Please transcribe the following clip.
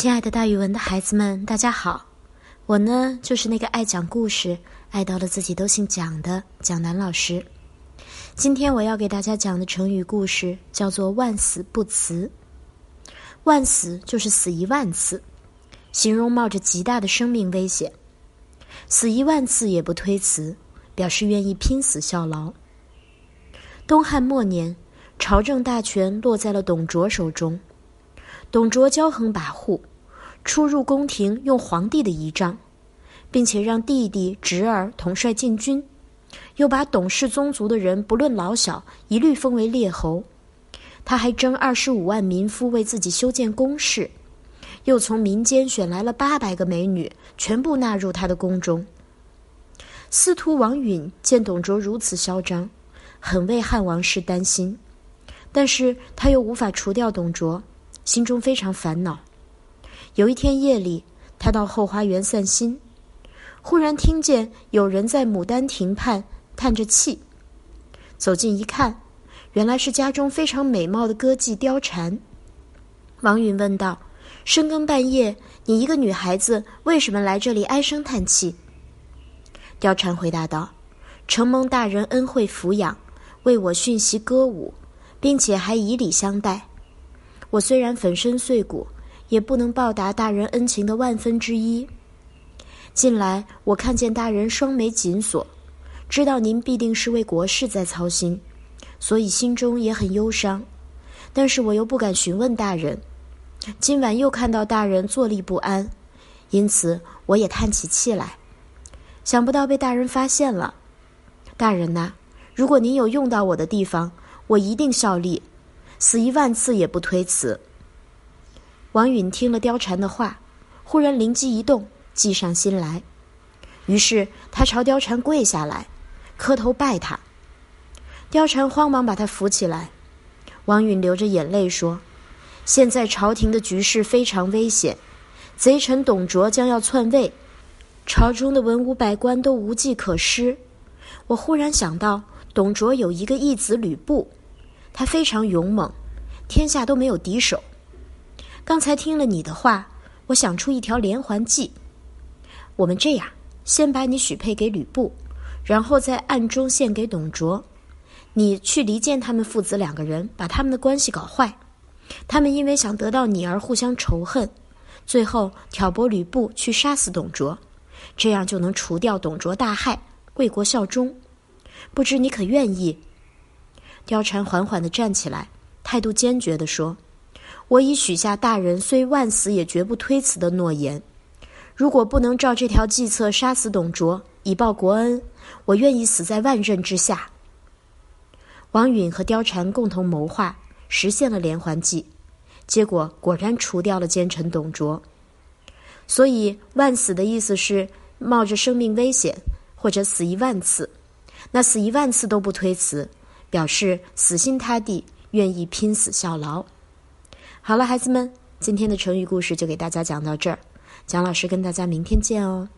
亲爱的，大语文的孩子们，大家好！我呢，就是那个爱讲故事、爱到了自己都姓蒋的蒋楠老师。今天我要给大家讲的成语故事叫做“万死不辞”。万死就是死一万次，形容冒着极大的生命危险；死一万次也不推辞，表示愿意拼死效劳。东汉末年，朝政大权落在了董卓手中。董卓骄横跋扈，出入宫廷用皇帝的仪仗，并且让弟弟侄儿统帅禁军，又把董氏宗族的人不论老小一律封为列侯。他还征二十五万民夫为自己修建宫室，又从民间选来了八百个美女，全部纳入他的宫中。司徒王允见董卓如此嚣张，很为汉王室担心，但是他又无法除掉董卓。心中非常烦恼。有一天夜里，他到后花园散心，忽然听见有人在牡丹亭畔叹着气。走近一看，原来是家中非常美貌的歌妓貂蝉。王允问道：“深更半夜，你一个女孩子，为什么来这里唉声叹气？”貂蝉回答道：“承蒙大人恩惠抚养，为我训习歌舞，并且还以礼相待。”我虽然粉身碎骨，也不能报答大人恩情的万分之一。近来我看见大人双眉紧锁，知道您必定是为国事在操心，所以心中也很忧伤。但是我又不敢询问大人。今晚又看到大人坐立不安，因此我也叹起气来。想不到被大人发现了。大人呐，如果您有用到我的地方，我一定效力。死一万次也不推辞。王允听了貂蝉的话，忽然灵机一动，计上心来。于是他朝貂蝉跪下来，磕头拜他。貂蝉慌忙把他扶起来。王允流着眼泪说：“现在朝廷的局势非常危险，贼臣董卓将要篡位，朝中的文武百官都无计可施。我忽然想到，董卓有一个义子吕布。”他非常勇猛，天下都没有敌手。刚才听了你的话，我想出一条连环计。我们这样，先把你许配给吕布，然后在暗中献给董卓。你去离间他们父子两个人，把他们的关系搞坏。他们因为想得到你而互相仇恨，最后挑拨吕布去杀死董卓，这样就能除掉董卓大害，为国效忠。不知你可愿意？貂蝉缓缓地站起来，态度坚决地说：“我已许下大人虽万死也绝不推辞的诺言。如果不能照这条计策杀死董卓，以报国恩，我愿意死在万仞之下。”王允和貂蝉共同谋划，实现了连环计，结果果然除掉了奸臣董卓。所以“万死”的意思是冒着生命危险，或者死一万次。那死一万次都不推辞。表示死心塌地，愿意拼死效劳。好了，孩子们，今天的成语故事就给大家讲到这儿。蒋老师跟大家明天见哦。